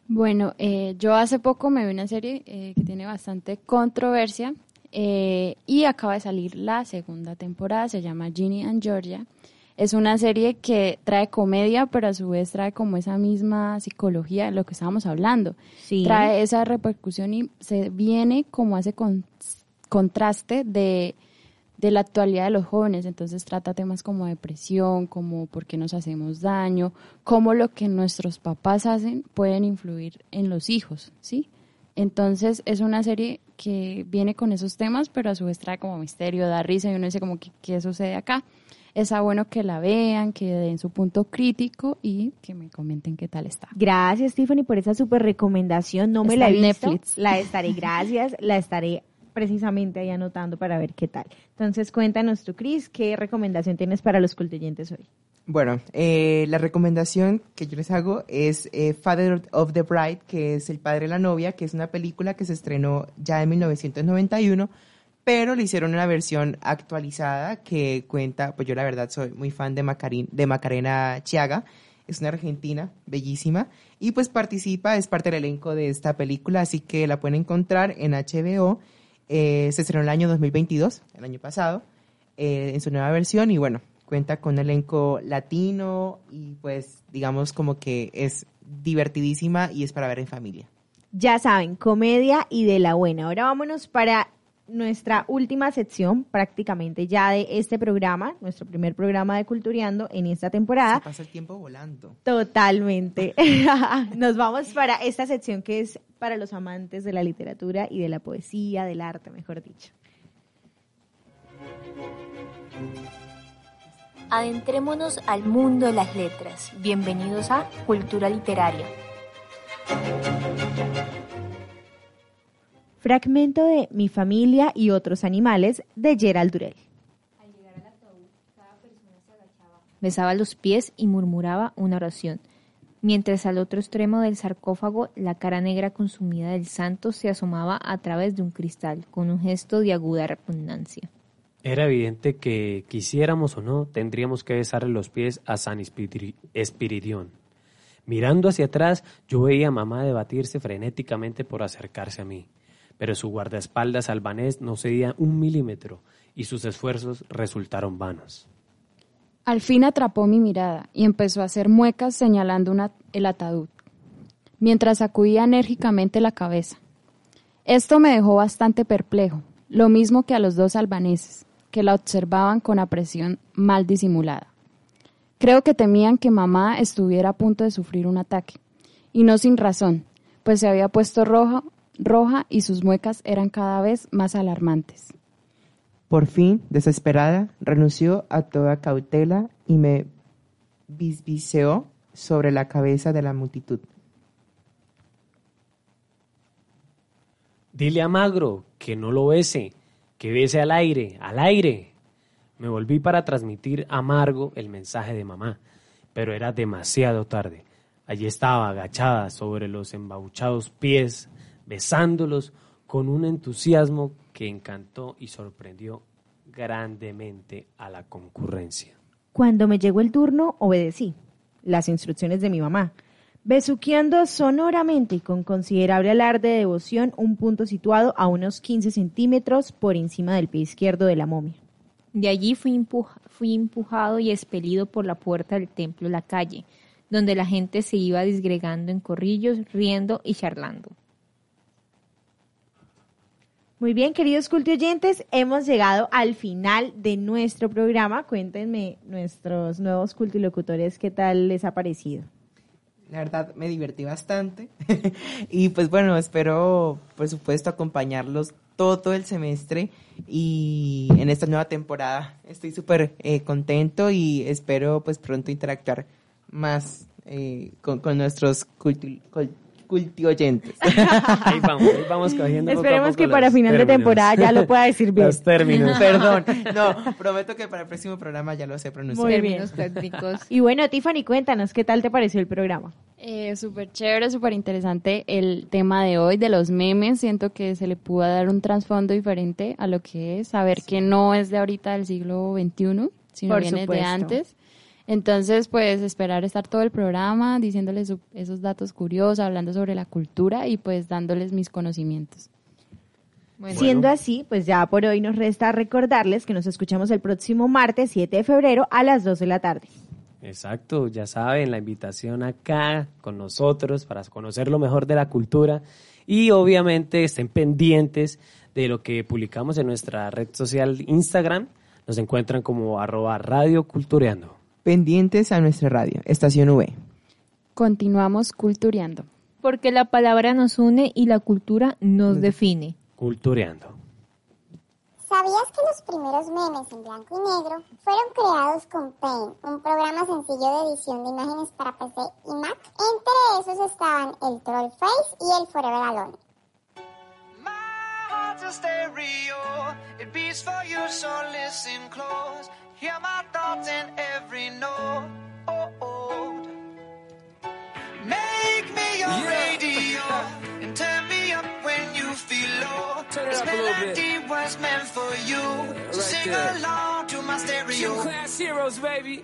Bueno, eh, yo hace poco me vi una serie eh, que tiene bastante controversia eh, y acaba de salir la segunda temporada, se llama Ginny and Georgia. Es una serie que trae comedia, pero a su vez trae como esa misma psicología de lo que estábamos hablando. Sí. Trae esa repercusión y se viene como ese con- contraste de, de la actualidad de los jóvenes. Entonces trata temas como depresión, como por qué nos hacemos daño, cómo lo que nuestros papás hacen pueden influir en los hijos, ¿sí? Entonces es una serie que viene con esos temas, pero a su vez trae como misterio, da risa y uno dice como, ¿qué, qué sucede acá? Está bueno que la vean, que den su punto crítico y que me comenten qué tal está. Gracias, Tiffany, por esa super recomendación. No me Está la he en visto. Netflix. La estaré, gracias. La estaré precisamente ahí anotando para ver qué tal. Entonces, cuéntanos tú, Cris, ¿qué recomendación tienes para los cultoyentes hoy? Bueno, eh, la recomendación que yo les hago es eh, Father of the Bride, que es El Padre de la Novia, que es una película que se estrenó ya en 1991, pero le hicieron una versión actualizada que cuenta, pues yo la verdad soy muy fan de, Macarín, de Macarena Chiaga, es una argentina bellísima, y pues participa, es parte del elenco de esta película, así que la pueden encontrar en HBO, eh, se estrenó el año 2022, el año pasado, eh, en su nueva versión, y bueno, cuenta con elenco latino y pues digamos como que es divertidísima y es para ver en familia. Ya saben, comedia y de la buena. Ahora vámonos para nuestra última sección, prácticamente ya de este programa, nuestro primer programa de Cultureando en esta temporada. Se pasa el tiempo volando. Totalmente. Nos vamos para esta sección que es para los amantes de la literatura y de la poesía, del arte, mejor dicho. Adentrémonos al mundo de las letras. Bienvenidos a Cultura Literaria. Fragmento de Mi familia y otros animales de Gerald Durell. Besaba los pies y murmuraba una oración, mientras al otro extremo del sarcófago la cara negra consumida del santo se asomaba a través de un cristal con un gesto de aguda repugnancia. Era evidente que, quisiéramos o no, tendríamos que besarle los pies a San Espiri- Espiridión. Mirando hacia atrás, yo veía a mamá debatirse frenéticamente por acercarse a mí, pero su guardaespaldas albanés no cedía un milímetro y sus esfuerzos resultaron vanos. Al fin atrapó mi mirada y empezó a hacer muecas señalando el ataúd, mientras sacudía enérgicamente la cabeza. Esto me dejó bastante perplejo, lo mismo que a los dos albaneses, que la observaban con apresión mal disimulada. Creo que temían que mamá estuviera a punto de sufrir un ataque, y no sin razón, pues se había puesto roja, roja y sus muecas eran cada vez más alarmantes. Por fin, desesperada, renunció a toda cautela y me bisbiseó sobre la cabeza de la multitud. Dile a Magro que no lo bese, que bese al aire, al aire. Me volví para transmitir a Margo el mensaje de mamá, pero era demasiado tarde. Allí estaba agachada sobre los embauchados pies, besándolos con un entusiasmo que encantó y sorprendió grandemente a la concurrencia. Cuando me llegó el turno, obedecí las instrucciones de mi mamá, besuqueando sonoramente y con considerable alarde de devoción un punto situado a unos 15 centímetros por encima del pie izquierdo de la momia. De allí fui, empuja- fui empujado y expelido por la puerta del templo La Calle, donde la gente se iba disgregando en corrillos, riendo y charlando. Muy bien, queridos cultioyentes, hemos llegado al final de nuestro programa. Cuéntenme, nuestros nuevos cultilocutores, ¿qué tal les ha parecido? La verdad me divertí bastante y pues bueno, espero por supuesto acompañarlos todo el semestre y en esta nueva temporada estoy súper eh, contento y espero pues pronto interactuar más eh, con, nuestros culti- cul- cultioyentes. Ahí vamos, ahí vamos cogiendo poco a Esperemos poco que los para final de temporada ya lo pueda decir bien. Los términos. Perdón, no, prometo que para el próximo programa ya lo sé pronunciar. Muy bien. Y bueno, Tiffany, cuéntanos, ¿qué tal te pareció el programa? Eh, súper chévere, súper interesante el tema de hoy de los memes. Siento que se le pudo dar un trasfondo diferente a lo que es, saber que no es de ahorita del siglo XXI, sino Por viene de antes. Entonces, pues esperar estar todo el programa diciéndoles su- esos datos curiosos, hablando sobre la cultura y pues dándoles mis conocimientos. Siendo así, pues ya por hoy nos resta recordarles que nos escuchamos el próximo martes 7 de febrero a las 2 de la tarde. Exacto, ya saben, la invitación acá con nosotros para conocer lo mejor de la cultura y obviamente estén pendientes de lo que publicamos en nuestra red social Instagram. Nos encuentran como arroba Radio Cultureando. Pendientes a nuestra radio, Estación V. Continuamos cultureando. Porque la palabra nos une y la cultura nos define. Cultureando. ¿Sabías que los primeros memes en blanco y negro fueron creados con Paint, un programa sencillo de edición de imágenes para PC y Mac? Entre esos estaban el Troll Face y el Forever Alone. heart's a stereo. It beats for you, so listen close. Hear my thoughts in every note. Oh, oh. Make me your radio and turn me up when you feel low. Turn this up a little melody was meant for you. so right sing there. along to my stereo. Two class heroes, baby.